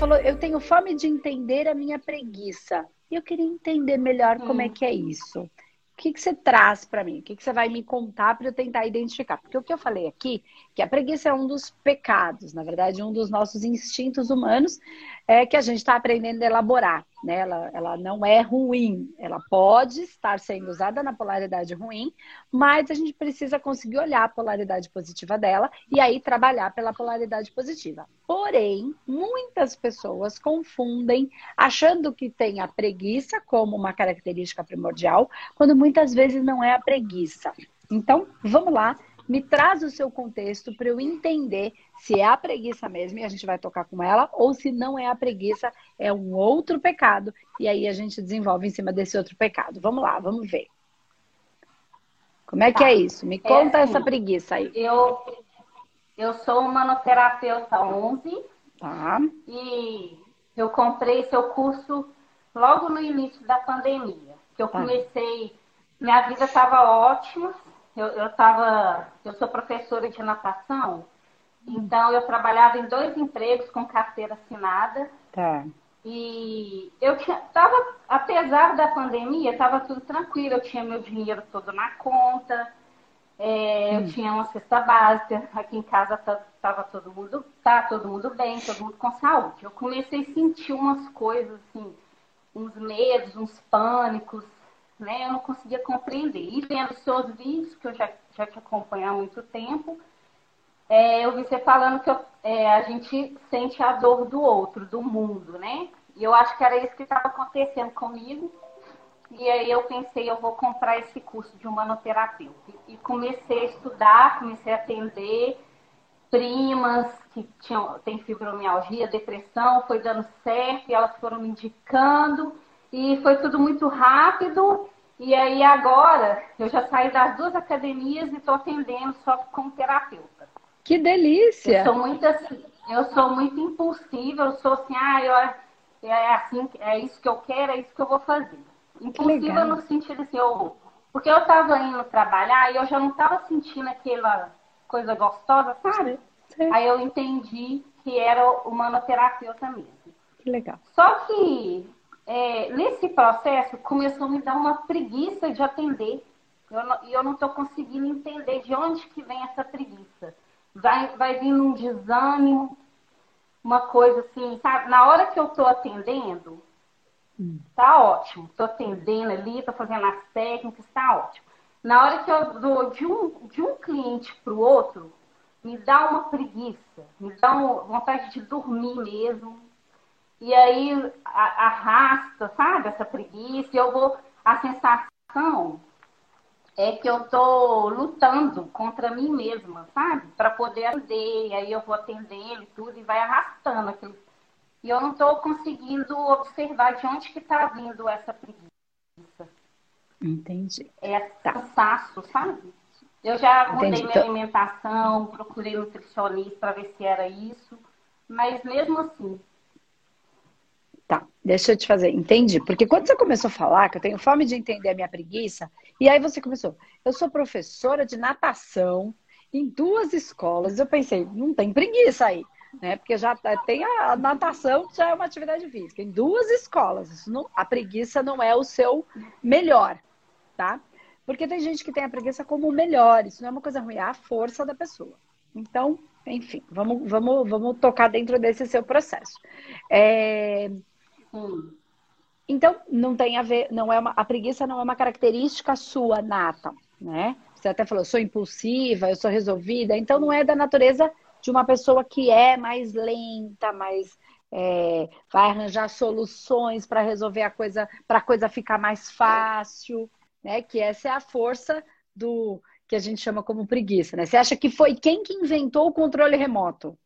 falou, eu tenho fome de entender a minha preguiça. E eu queria entender melhor hum. como é que é isso. O que, que você traz para mim? O que, que você vai me contar para eu tentar identificar? Porque o que eu falei aqui, que a preguiça é um dos pecados, na verdade, um dos nossos instintos humanos, é que a gente está aprendendo a elaborar. Né? Ela, ela não é ruim, ela pode estar sendo usada na polaridade ruim, mas a gente precisa conseguir olhar a polaridade positiva dela e aí trabalhar pela polaridade positiva. Porém, muitas pessoas confundem achando que tem a preguiça como uma característica primordial, quando muitas vezes não é a preguiça. Então, vamos lá me traz o seu contexto para eu entender se é a preguiça mesmo e a gente vai tocar com ela, ou se não é a preguiça, é um outro pecado, e aí a gente desenvolve em cima desse outro pecado. Vamos lá, vamos ver. Como é que tá. é isso? Me conta é assim, essa preguiça aí. Eu, eu sou manoterapeuta 11. Tá. E eu comprei seu curso logo no início da pandemia. Que eu tá. comecei, minha vida estava ótima, eu, eu, tava, eu sou professora de natação, então eu trabalhava em dois empregos com carteira assinada. Tá. E eu tinha, tava, apesar da pandemia, estava tudo tranquilo, eu tinha meu dinheiro todo na conta, é, hum. eu tinha uma cesta básica, aqui em casa tava todo mundo, tá todo mundo bem, todo mundo com saúde. Eu comecei a sentir umas coisas assim, uns medos, uns pânicos, né? Eu não conseguia compreender. E vendo seus vídeos, que eu já, já te acompanho há muito tempo, é, eu vi você falando que eu, é, a gente sente a dor do outro, do mundo, né? E eu acho que era isso que estava acontecendo comigo. E aí eu pensei, eu vou comprar esse curso de humanoterapeuta. E comecei a estudar, comecei a atender primas que tinham, têm fibromialgia, depressão, foi dando certo, e elas foram me indicando. E foi tudo muito rápido. E aí agora eu já saí das duas academias e estou atendendo só como terapeuta. Que delícia! Eu sou muito assim, eu sou muito impulsiva, eu sou assim, ah, eu, é assim, é isso que eu quero, é isso que eu vou fazer. Impulsiva no sentido assim, eu, porque eu estava indo trabalhar e eu já não estava sentindo aquela coisa gostosa, sabe? Sim. Aí eu entendi que era humanoterapeuta mesmo. Que legal. Só que é, nesse processo começou a me dar uma preguiça de atender. E eu não estou conseguindo entender de onde que vem essa preguiça. Vai, vai vindo um desânimo, uma coisa assim, sabe? Na hora que eu estou atendendo, hum. tá ótimo. Estou atendendo ali, estou fazendo as técnicas, tá ótimo. Na hora que eu dou de um, de um cliente para o outro, me dá uma preguiça, me dá uma vontade de dormir mesmo, e aí arrasta, sabe, essa preguiça, e eu vou. A sensação é que eu tô lutando contra mim mesma, sabe? Para poder atender, e aí eu vou atendendo e tudo, e vai arrastando aquilo. E eu não estou conseguindo observar de onde que está vindo essa preguiça. Entendi. É tá. cansaço, sabe? Eu já mudei Entendi. minha então... alimentação, procurei nutricionista para ver se era isso, mas mesmo assim, Tá, deixa eu te fazer. Entendi. Porque quando você começou a falar que eu tenho fome de entender a minha preguiça, e aí você começou, eu sou professora de natação em duas escolas, eu pensei, não tem preguiça aí, né? Porque já tá, tem a natação, que já é uma atividade física, em duas escolas. Não, a preguiça não é o seu melhor, tá? Porque tem gente que tem a preguiça como o melhor, isso não é uma coisa ruim, é a força da pessoa. Então, enfim, vamos, vamos, vamos tocar dentro desse seu processo. É, Hum. Então, não tem a ver, não é uma, a preguiça não é uma característica sua nata, né? Você até falou, sou impulsiva, eu sou resolvida, então não é da natureza de uma pessoa que é mais lenta, mais é, vai arranjar soluções para resolver a coisa, para a coisa ficar mais fácil, né? Que essa é a força do que a gente chama como preguiça, né? Você acha que foi quem que inventou o controle remoto?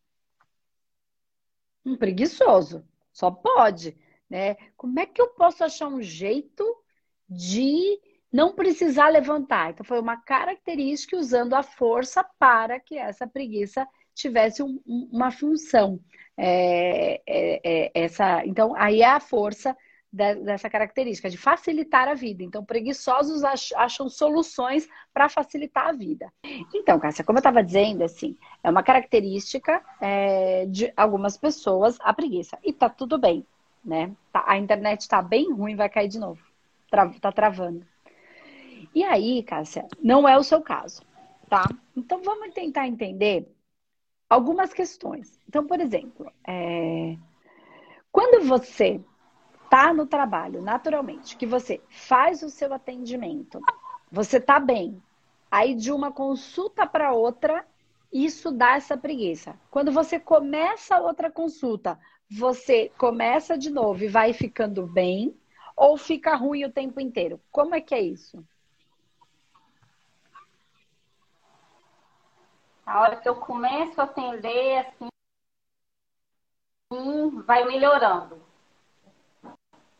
Um preguiçoso, só pode. Né? Como é que eu posso achar um jeito de não precisar levantar? Então, foi uma característica usando a força para que essa preguiça tivesse um, uma função. É, é, é, essa, então, aí é a força dessa característica, de facilitar a vida. Então, preguiçosos acham soluções para facilitar a vida. Então, Cássia, como eu estava dizendo, assim, é uma característica é, de algumas pessoas a preguiça. E tá tudo bem, né? Tá, a internet está bem ruim, vai cair de novo. Tá travando. E aí, Cássia, não é o seu caso, tá? Então, vamos tentar entender algumas questões. Então, por exemplo, é... quando você está no trabalho, naturalmente, que você faz o seu atendimento, você está bem, aí de uma consulta para outra, isso dá essa preguiça. Quando você começa outra consulta, você começa de novo e vai ficando bem, ou fica ruim o tempo inteiro? Como é que é isso? A hora que eu começo a atender, assim, vai melhorando.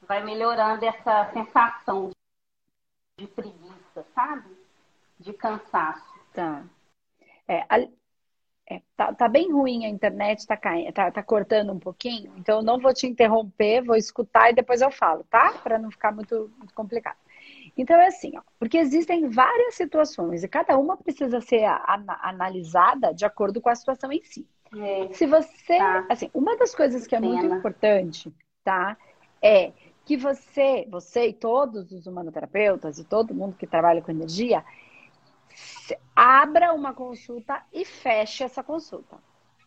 Vai melhorando essa sensação de preguiça, sabe? De cansaço. Tá. É, a, é, tá, tá, bem ruim a internet, tá, caindo, tá, tá cortando um pouquinho, então eu não vou te interromper, vou escutar e depois eu falo, tá? Para não ficar muito, muito complicado. Então é assim, ó, porque existem várias situações e cada uma precisa ser analisada de acordo com a situação em si. É, Se você, tá. assim, uma das coisas que é muito importante, tá, é que você, você e todos os humanoterapeutas e todo mundo que trabalha com energia, abra uma consulta e feche essa consulta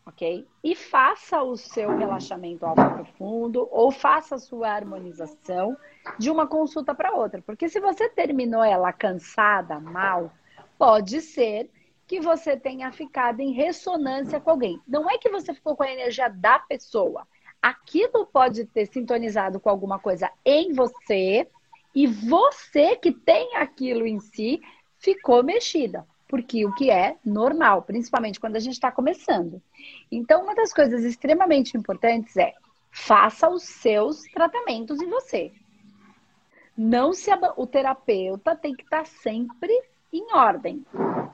ok? E faça o seu relaxamento alto profundo ou faça a sua harmonização de uma consulta para outra. Porque se você terminou ela cansada, mal, pode ser que você tenha ficado em ressonância com alguém. Não é que você ficou com a energia da pessoa. Aquilo pode ter sintonizado com alguma coisa em você e você que tem aquilo em si ficou mexida porque o que é normal, principalmente quando a gente está começando. Então, uma das coisas extremamente importantes é faça os seus tratamentos em você. Não se o terapeuta tem que estar tá sempre em ordem.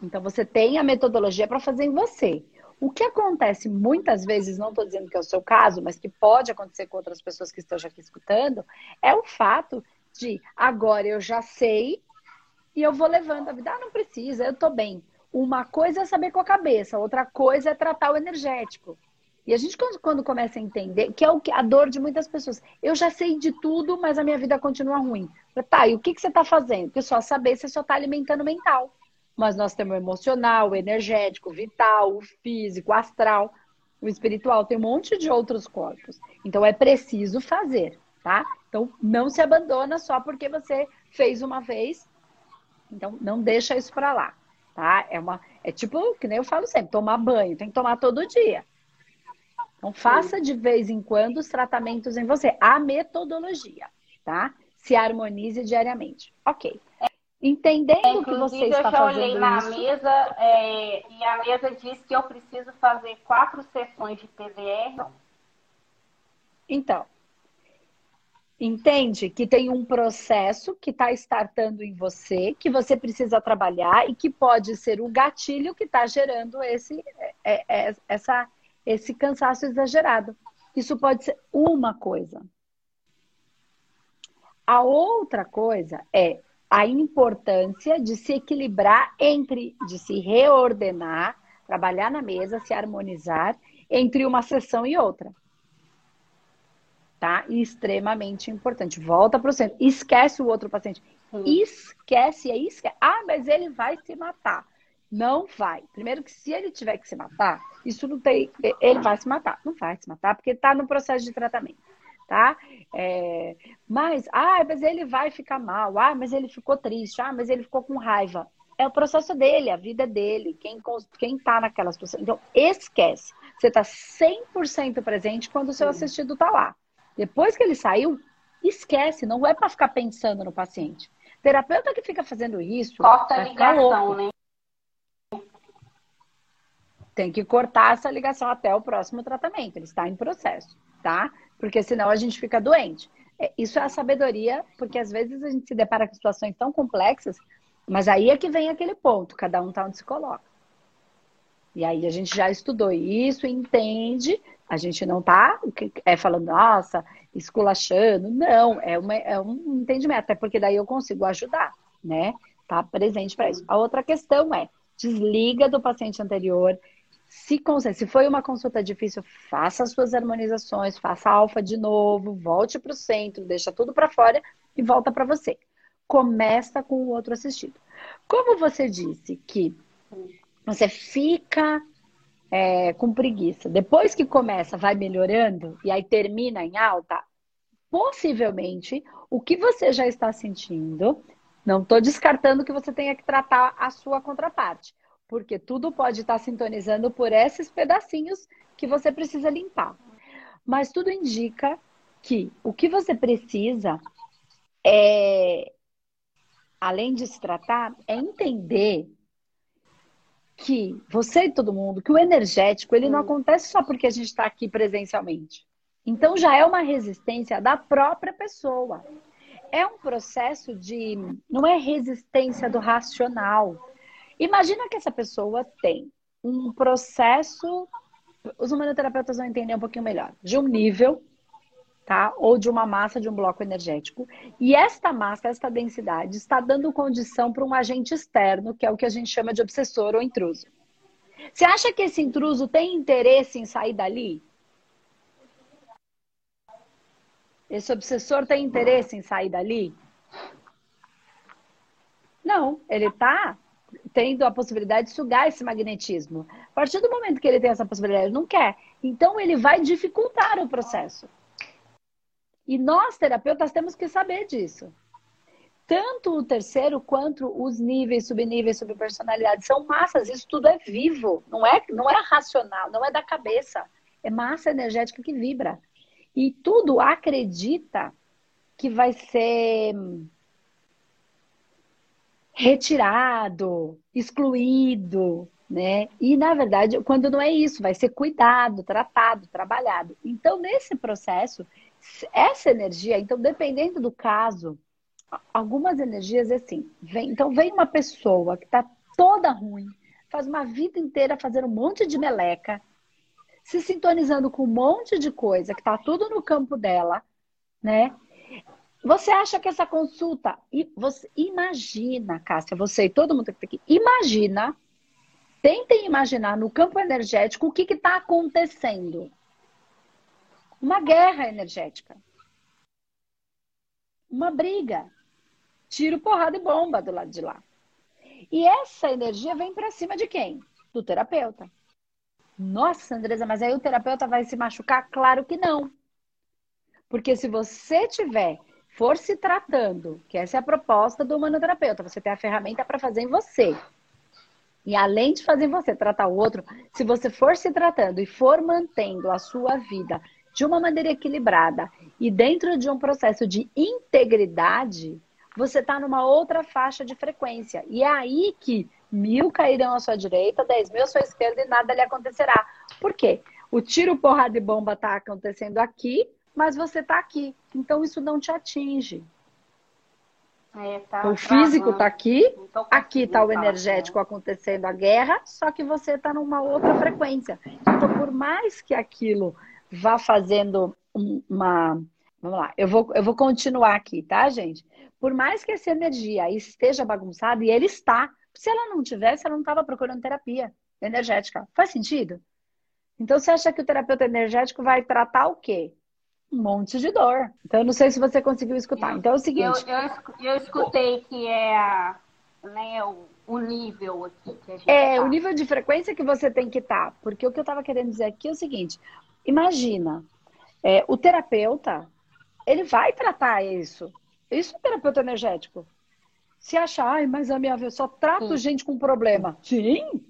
Então, você tem a metodologia para fazer em você. O que acontece muitas vezes, não estou dizendo que é o seu caso, mas que pode acontecer com outras pessoas que estão aqui escutando, é o fato de agora eu já sei e eu vou levando a vida. Ah, não precisa, eu tô bem. Uma coisa é saber com a cabeça, outra coisa é tratar o energético. E a gente, quando começa a entender, que é o que, a dor de muitas pessoas, eu já sei de tudo, mas a minha vida continua ruim. Tá, e o que, que você está fazendo? Porque só saber, você só está alimentando o mental. Mas nós temos o emocional, o energético, o vital, o físico, o astral, o espiritual, tem um monte de outros corpos. Então é preciso fazer, tá? Então não se abandona só porque você fez uma vez então, não deixa isso para lá, tá? É, uma, é tipo, que nem eu falo sempre, tomar banho, tem que tomar todo dia. Então, faça de vez em quando os tratamentos em você. A metodologia, tá? Se harmonize diariamente. Ok. Entendendo o que você está fazendo eu já olhei isso... na mesa é, e a mesa diz que eu preciso fazer quatro sessões de PDR. Então, Entende que tem um processo que está startando em você, que você precisa trabalhar e que pode ser o gatilho que está gerando esse, é, é, essa, esse cansaço exagerado. Isso pode ser uma coisa. A outra coisa é a importância de se equilibrar entre, de se reordenar, trabalhar na mesa, se harmonizar entre uma sessão e outra tá? extremamente importante. Volta para o centro. Esquece o outro paciente. Hum. Esquece, é esquece. Ah, mas ele vai se matar. Não vai. Primeiro que se ele tiver que se matar, isso não tem. Ele vai se matar. Não vai se matar, porque está no processo de tratamento. Tá? É, mas, ah, mas ele vai ficar mal. Ah, mas ele ficou triste. Ah, mas ele ficou com raiva. É o processo dele, a vida dele, quem, quem tá naquela situação. Então, esquece. Você está 100% presente quando o seu assistido está lá. Depois que ele saiu, esquece, não é para ficar pensando no paciente. terapeuta que fica fazendo isso. Corta a ligação, né? Tem que cortar essa ligação até o próximo tratamento. Ele está em processo, tá? Porque senão a gente fica doente. É, isso é a sabedoria, porque às vezes a gente se depara com situações tão complexas, mas aí é que vem aquele ponto, cada um tá onde se coloca. E aí a gente já estudou isso, entende A gente não tá é, falando, nossa, esculachando. Não, é, uma, é um entendimento, até porque daí eu consigo ajudar, né? Tá presente para isso. A outra questão é, desliga do paciente anterior, se, se foi uma consulta difícil, faça as suas harmonizações, faça alfa de novo, volte para o centro, deixa tudo para fora e volta para você. Começa com o outro assistido. Como você disse que você fica é, com preguiça, depois que começa, vai melhorando e aí termina em alta, possivelmente o que você já está sentindo, não estou descartando que você tenha que tratar a sua contraparte, porque tudo pode estar sintonizando por esses pedacinhos que você precisa limpar. Mas tudo indica que o que você precisa é, além de se tratar, é entender que você e todo mundo, que o energético, ele não hum. acontece só porque a gente está aqui presencialmente. Então já é uma resistência da própria pessoa. É um processo de. Não é resistência do racional. Imagina que essa pessoa tem um processo. Os humanoterapeutas vão entender um pouquinho melhor. De um nível tá? Ou de uma massa de um bloco energético. E esta massa, esta densidade, está dando condição para um agente externo, que é o que a gente chama de obsessor ou intruso. Você acha que esse intruso tem interesse em sair dali? Esse obsessor tem interesse em sair dali? Não, ele está tendo a possibilidade de sugar esse magnetismo. A partir do momento que ele tem essa possibilidade, ele não quer. Então ele vai dificultar o processo. E nós, terapeutas, temos que saber disso. Tanto o terceiro quanto os níveis, subníveis, subpersonalidade são massas. Isso tudo é vivo, não é, não é racional, não é da cabeça. É massa energética que vibra. E tudo acredita que vai ser retirado, excluído, né? E na verdade, quando não é isso, vai ser cuidado, tratado, trabalhado. Então, nesse processo, essa energia, então, dependendo do caso, algumas energias é assim. Vem, então, vem uma pessoa que está toda ruim, faz uma vida inteira fazendo um monte de meleca, se sintonizando com um monte de coisa que está tudo no campo dela, né? Você acha que essa consulta. E você imagina, Cássia, você e todo mundo que está aqui, imagina, tentem imaginar no campo energético o que está acontecendo uma guerra energética. Uma briga. Tiro, porrada e bomba do lado de lá. E essa energia vem para cima de quem? Do terapeuta. Nossa, Andresa, mas aí o terapeuta vai se machucar? Claro que não. Porque se você tiver, for se tratando, que essa é a proposta do humanoterapeuta, você tem a ferramenta para fazer em você. E além de fazer você tratar o outro, se você for se tratando e for mantendo a sua vida de uma maneira equilibrada e dentro de um processo de integridade, você está numa outra faixa de frequência. E é aí que mil cairão à sua direita, dez mil à sua esquerda e nada lhe acontecerá. Por quê? O tiro, porrada e bomba está acontecendo aqui, mas você está aqui. Então isso não te atinge. É, tá o físico está aqui, aqui está o energético acontecendo a guerra, só que você está numa outra frequência. Então, por mais que aquilo vá fazendo uma. Vamos lá, eu vou, eu vou continuar aqui, tá, gente? Por mais que essa energia esteja bagunçada, e ele está, se ela não tivesse, ela não estava procurando terapia energética. Faz sentido? Então, você acha que o terapeuta energético vai tratar o quê? Um monte de dor. Então, eu não sei se você conseguiu escutar. Então, é o seguinte. Eu, eu, eu escutei que é a, né, o, o nível aqui que a gente É, tá. o nível de frequência que você tem que estar. Tá. Porque o que eu estava querendo dizer aqui é o seguinte: Imagina, é, o terapeuta, ele vai tratar isso. Isso é terapeuta energético. Se achar, ai, mas a minha eu só trato Sim. gente com problema. Sim,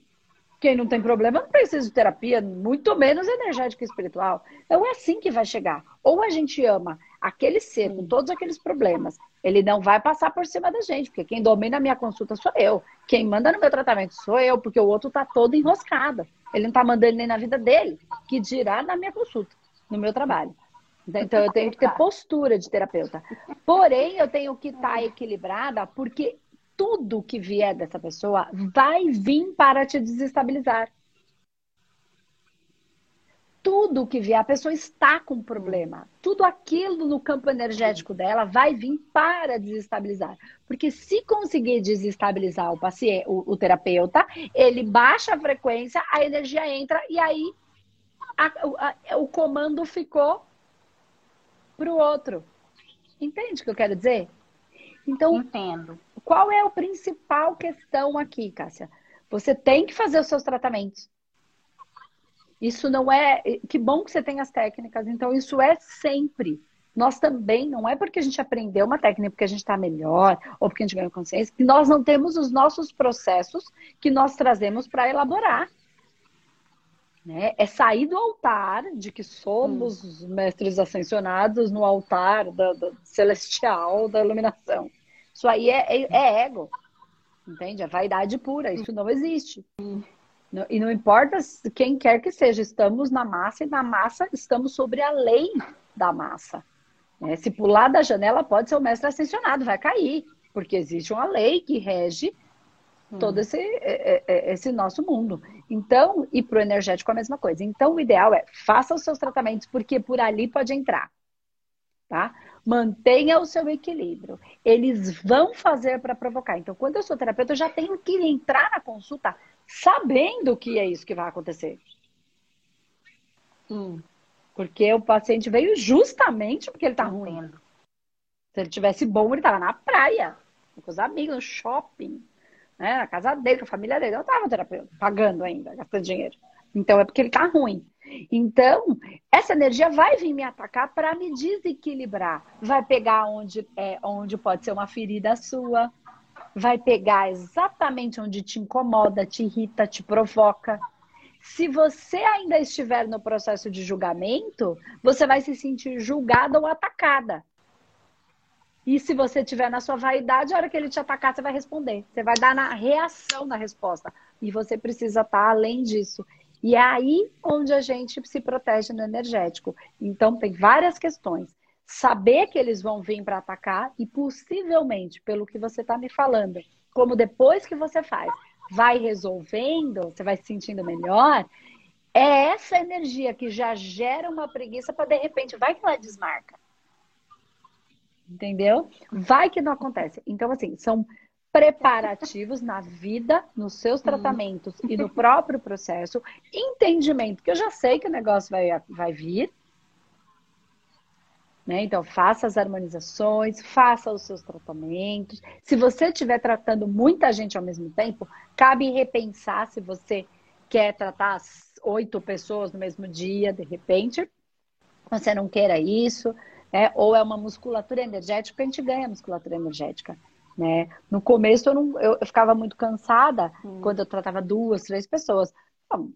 quem não tem problema não precisa de terapia, muito menos energética e espiritual. Então é assim que vai chegar. Ou a gente ama aquele ser com todos aqueles problemas, ele não vai passar por cima da gente, porque quem domina a minha consulta sou eu. Quem manda no meu tratamento sou eu, porque o outro está todo enroscado. Ele não está mandando nem na vida dele, que dirá na minha consulta, no meu trabalho. Então eu tenho que ter postura de terapeuta. Porém, eu tenho que estar tá equilibrada, porque tudo que vier dessa pessoa vai vir para te desestabilizar. Tudo que vier, a pessoa está com problema. Tudo aquilo no campo energético dela vai vir para desestabilizar. Porque se conseguir desestabilizar o paciente, o, o terapeuta, ele baixa a frequência, a energia entra e aí a, a, o comando ficou para o outro. Entende o que eu quero dizer? Então, Entendo. qual é a principal questão aqui, Cássia? Você tem que fazer os seus tratamentos. Isso não é. Que bom que você tem as técnicas. Então, isso é sempre. Nós também, não é porque a gente aprendeu uma técnica, porque a gente está melhor, ou porque a gente ganhou consciência, que nós não temos os nossos processos que nós trazemos para elaborar. Né? É sair do altar de que somos hum. mestres ascensionados no altar da, da, celestial da iluminação. Isso aí é, é, é ego. Entende? É vaidade pura. Isso não existe. Hum. E não importa quem quer que seja, estamos na massa e na massa estamos sobre a lei da massa. É, se pular da janela, pode ser o mestre ascensionado, vai cair, porque existe uma lei que rege hum. todo esse, é, é, esse nosso mundo. Então, e para o energético a mesma coisa. Então, o ideal é faça os seus tratamentos, porque por ali pode entrar. Tá? Mantenha o seu equilíbrio. Eles vão fazer para provocar. Então, quando eu sou terapeuta, eu já tenho que entrar na consulta sabendo que é isso que vai acontecer. Hum. Porque o paciente veio justamente porque ele está ruim. Se ele tivesse bom, ele estava na praia, com os amigos, no shopping, né? na casa dele, com a família dele. Eu estava terapeuta, pagando ainda, gastando dinheiro. Então é porque ele está ruim. Então, essa energia vai vir me atacar para me desequilibrar. Vai pegar onde, é, onde pode ser uma ferida sua, vai pegar exatamente onde te incomoda, te irrita, te provoca. Se você ainda estiver no processo de julgamento, você vai se sentir julgada ou atacada. E se você estiver na sua vaidade, a hora que ele te atacar, você vai responder. Você vai dar na reação na resposta. E você precisa estar além disso. E é aí onde a gente se protege no energético. Então, tem várias questões saber que eles vão vir para atacar e possivelmente, pelo que você está me falando, como depois que você faz, vai resolvendo, você vai se sentindo melhor, é essa energia que já gera uma preguiça para de repente vai que ela desmarca. Entendeu? Vai que não acontece. Então, assim, são preparativos na vida, nos seus uhum. tratamentos hum. e no próprio processo, entendimento que eu já sei que o negócio vai, vai vir, né? Então, faça as harmonizações, faça os seus tratamentos. Se você estiver tratando muita gente ao mesmo tempo, cabe repensar se você quer tratar oito pessoas no mesmo dia, de repente. Você não queira isso, né? ou é uma musculatura energética, a gente ganha musculatura energética. Né? No começo eu, não, eu, eu ficava muito cansada hum. quando eu tratava duas, três pessoas.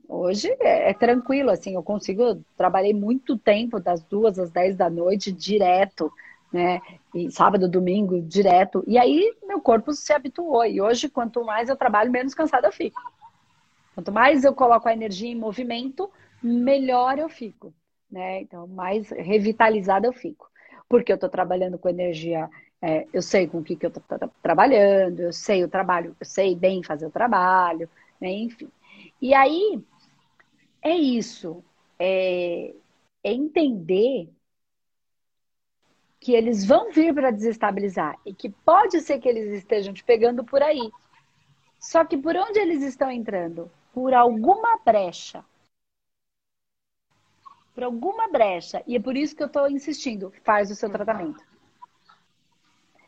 Hoje é, é, tranquilo, assim, eu consigo, trabalhei muito tempo, das duas às dez da noite, direto, né? E sábado, domingo, direto. E aí meu corpo se habituou. E hoje, quanto mais eu trabalho, menos cansada eu fico. Quanto mais eu coloco a energia em movimento, melhor eu fico, né? Então, mais revitalizada eu fico. Porque eu estou trabalhando com energia, é, eu sei com o que, que eu estou trabalhando, eu sei o trabalho, eu sei bem fazer o trabalho, né? Enfim. E aí, é isso. É, é entender que eles vão vir para desestabilizar e que pode ser que eles estejam te pegando por aí. Só que por onde eles estão entrando? Por alguma brecha. Por alguma brecha. E é por isso que eu estou insistindo. Faz o seu tratamento.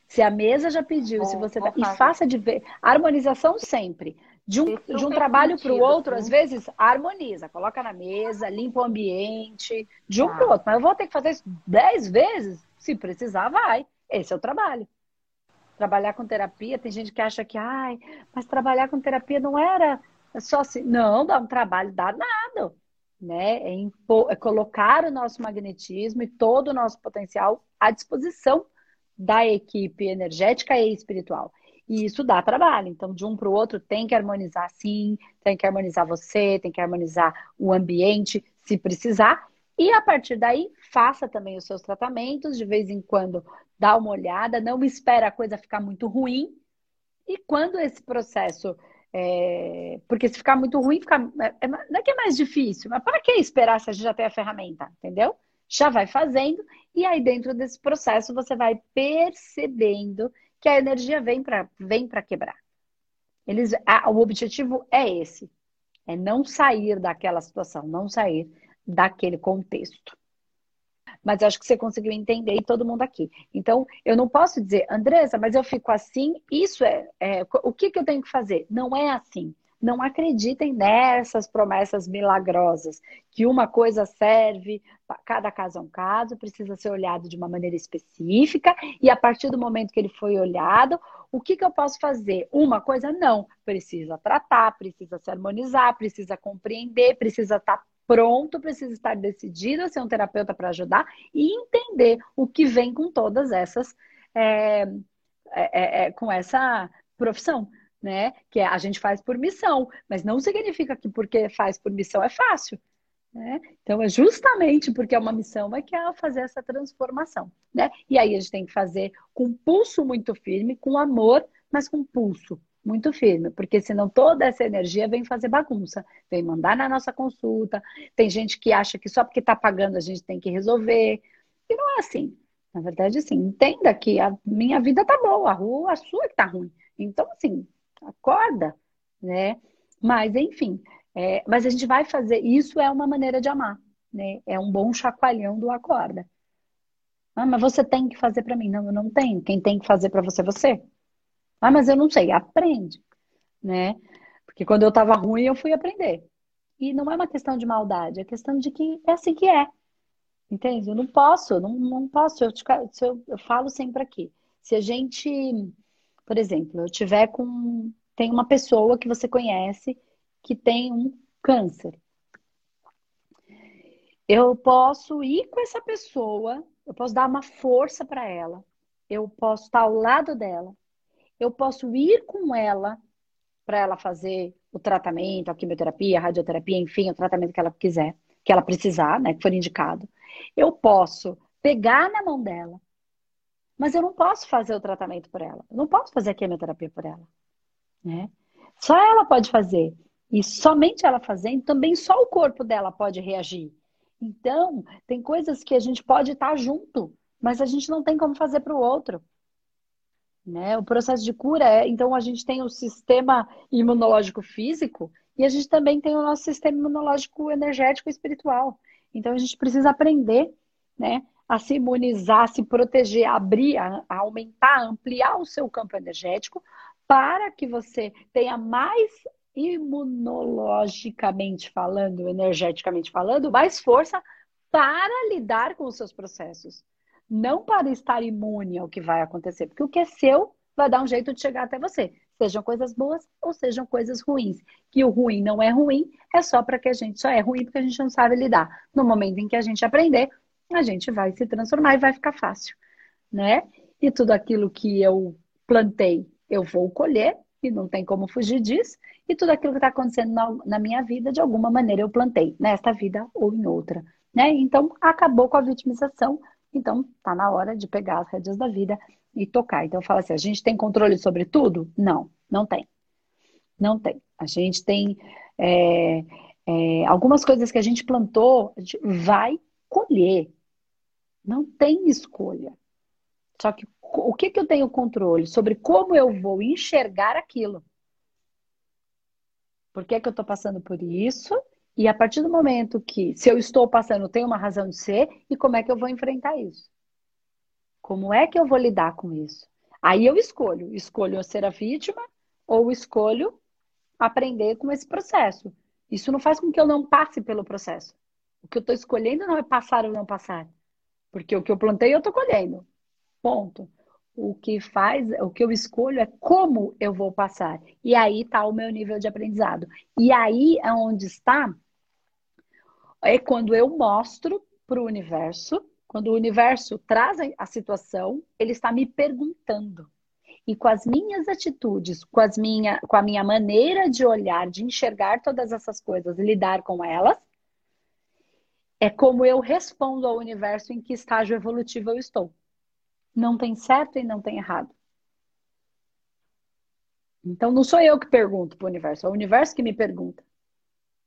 Se a mesa já pediu, se você tá... E faça de ver. Harmonização sempre. De um, de um trabalho para o outro, às vezes, harmoniza, coloca na mesa, limpa o ambiente, de um tá. para o outro. Mas eu vou ter que fazer isso dez vezes? Se precisar, vai. Esse é o trabalho. Trabalhar com terapia, tem gente que acha que, ai, mas trabalhar com terapia não era só assim. Não, dá um trabalho danado. Né? É, impor, é colocar o nosso magnetismo e todo o nosso potencial à disposição da equipe energética e espiritual. E isso dá trabalho. Então, de um para o outro, tem que harmonizar sim, tem que harmonizar você, tem que harmonizar o ambiente, se precisar. E a partir daí, faça também os seus tratamentos, de vez em quando dá uma olhada, não espera a coisa ficar muito ruim. E quando esse processo É, porque se ficar muito ruim, fica, é, é, não é que é mais difícil, mas para que esperar se a gente já tem a ferramenta, entendeu? Já vai fazendo, e aí dentro desse processo você vai percebendo que a energia vem para vem quebrar. Eles, a, o objetivo é esse, é não sair daquela situação, não sair daquele contexto. Mas acho que você conseguiu entender e todo mundo aqui. Então, eu não posso dizer, Andressa, mas eu fico assim, isso é, é o que, que eu tenho que fazer? Não é assim. Não acreditem nessas promessas milagrosas, que uma coisa serve, cada caso é um caso, precisa ser olhado de uma maneira específica, e a partir do momento que ele foi olhado, o que, que eu posso fazer? Uma coisa, não. Precisa tratar, precisa se harmonizar, precisa compreender, precisa estar pronto, precisa estar decidido a ser um terapeuta para ajudar e entender o que vem com todas essas, é, é, é, com essa profissão né? Que é, a gente faz por missão, mas não significa que porque faz por missão é fácil. Né? Então, é justamente porque é uma missão é que é fazer essa transformação. Né? E aí a gente tem que fazer com pulso muito firme, com amor, mas com pulso muito firme, porque senão toda essa energia vem fazer bagunça, vem mandar na nossa consulta. Tem gente que acha que só porque está pagando a gente tem que resolver. E não é assim. Na verdade, assim, entenda que a minha vida tá boa, a rua, a sua que tá ruim. Então, assim, acorda, né? Mas, enfim, é, mas a gente vai fazer, isso é uma maneira de amar, né? É um bom chacoalhão do acorda. Ah, mas você tem que fazer para mim. Não, eu não tenho. Quem tem que fazer para você é você. Ah, mas eu não sei. Aprende, né? Porque quando eu estava ruim, eu fui aprender. E não é uma questão de maldade, é questão de que é assim que é. Entende? Eu não posso, não, não posso. Eu, eu, eu falo sempre aqui. Se a gente por exemplo, eu tiver com. Tem uma pessoa que você conhece que tem um câncer. Eu posso ir com essa pessoa, eu posso dar uma força para ela, eu posso estar ao lado dela, eu posso ir com ela para ela fazer o tratamento, a quimioterapia, a radioterapia, enfim, o tratamento que ela quiser, que ela precisar, né, que for indicado. Eu posso pegar na mão dela, mas eu não posso fazer o tratamento por ela. Eu não posso fazer a quimioterapia por ela. Né? Só ela pode fazer. E somente ela fazendo, também só o corpo dela pode reagir. Então, tem coisas que a gente pode estar junto, mas a gente não tem como fazer para o outro. Né? O processo de cura é, então a gente tem o sistema imunológico físico e a gente também tem o nosso sistema imunológico energético e espiritual. Então a gente precisa aprender, né, a se imunizar, se proteger, abrir, a, aumentar, ampliar o seu campo energético para que você tenha mais imunologicamente falando, energeticamente falando, mais força para lidar com os seus processos. Não para estar imune ao que vai acontecer, porque o que é seu vai dar um jeito de chegar até você. Sejam coisas boas ou sejam coisas ruins. Que o ruim não é ruim, é só para que a gente só é ruim porque a gente não sabe lidar. No momento em que a gente aprender, a gente vai se transformar e vai ficar fácil, né? E tudo aquilo que eu plantei, eu vou colher, e não tem como fugir disso. E tudo aquilo que está acontecendo na, na, minha vida, de alguma maneira eu plantei, nesta vida ou em outra, né? Então, acabou com a vitimização. Então, tá na hora de pegar as rédeas da vida e tocar. Então, eu falo assim: a gente tem controle sobre tudo? Não, não tem. Não tem. A gente tem é, é, algumas coisas que a gente plantou, a gente vai colher. Não tem escolha. Só que o que, que eu tenho controle? Sobre como eu vou enxergar aquilo. Por que, que eu estou passando por isso? E a partir do momento que, se eu estou passando, tem uma razão de ser, e como é que eu vou enfrentar isso? Como é que eu vou lidar com isso? Aí eu escolho. Escolho ser a vítima ou escolho aprender com esse processo. Isso não faz com que eu não passe pelo processo. O que eu estou escolhendo não é passar ou não passar. Porque o que eu plantei eu estou colhendo. Ponto. O que faz, o que eu escolho é como eu vou passar. E aí está o meu nível de aprendizado. E aí é onde está é quando eu mostro para o universo, quando o universo traz a situação, ele está me perguntando. E com as minhas atitudes, com, as minha, com a minha maneira de olhar, de enxergar todas essas coisas, lidar com elas, é como eu respondo ao universo em que estágio evolutivo eu estou. Não tem certo e não tem errado. Então não sou eu que pergunto para o universo, é o universo que me pergunta.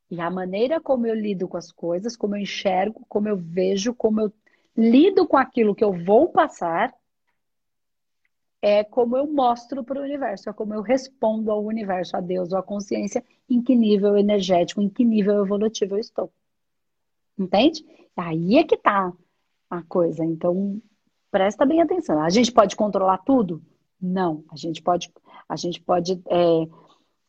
E a maneira como eu lido com as coisas, como eu enxergo, como eu vejo, como eu lido com aquilo que eu vou passar, é como eu mostro para o universo, é como eu respondo ao universo, a Deus ou à consciência, em que nível energético, em que nível evolutivo eu estou. Entende? Aí é que tá a coisa. Então, presta bem atenção. A gente pode controlar tudo? Não. A gente pode, a gente pode é,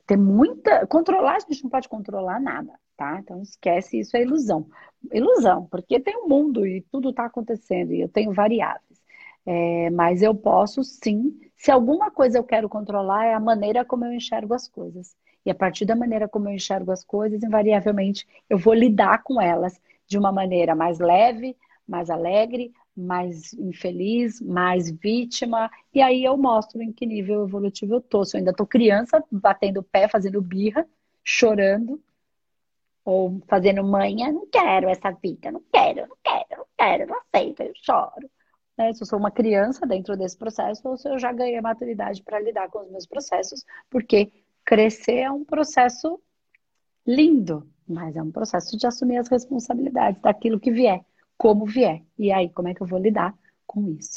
ter muita. Controlar, a gente não pode controlar nada, tá? Então esquece, isso é ilusão. Ilusão, porque tem um mundo e tudo está acontecendo, e eu tenho variáveis. É, mas eu posso sim, se alguma coisa eu quero controlar, é a maneira como eu enxergo as coisas. E a partir da maneira como eu enxergo as coisas, invariavelmente eu vou lidar com elas de uma maneira mais leve, mais alegre, mais infeliz, mais vítima. E aí eu mostro em que nível evolutivo eu tô. Se eu ainda tô criança, batendo pé, fazendo birra, chorando, ou fazendo manha, não quero essa vida, não quero, não quero, não quero, não aceito, eu choro né, se eu sou uma criança dentro desse processo ou se eu já ganhei maturidade para lidar com os meus processos, porque crescer é um processo lindo, mas é um processo de assumir as responsabilidades daquilo que vier, como vier. E aí, como é que eu vou lidar com isso?